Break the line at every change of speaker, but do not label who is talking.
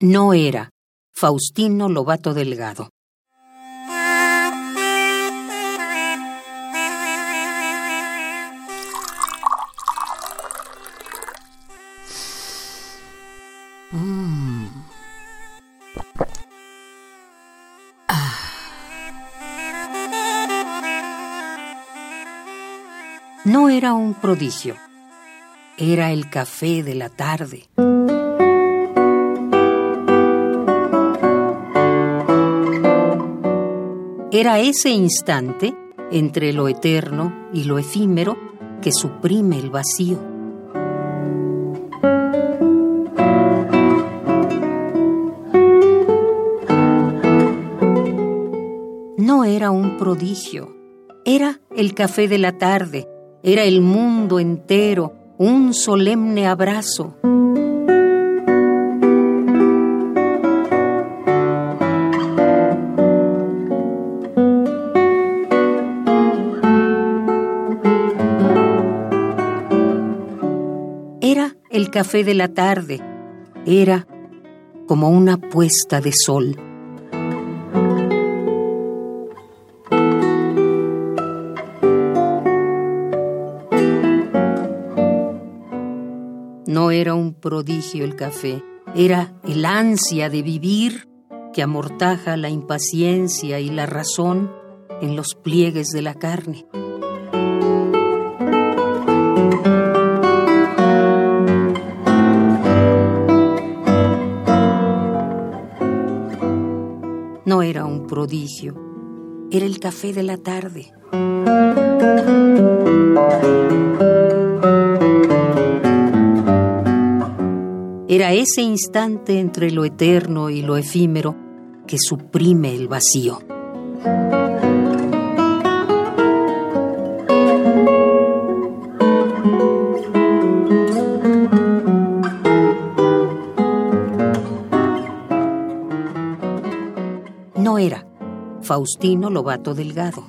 No era Faustino Lobato Delgado. Mm. Ah. No era un prodigio, era el café de la tarde. Era ese instante entre lo eterno y lo efímero que suprime el vacío. No era un prodigio, era el café de la tarde, era el mundo entero, un solemne abrazo. Era el café de la tarde, era como una puesta de sol. No era un prodigio el café, era el ansia de vivir que amortaja la impaciencia y la razón en los pliegues de la carne. No era un prodigio, era el café de la tarde. Era ese instante entre lo eterno y lo efímero que suprime el vacío. No era Faustino Lobato Delgado.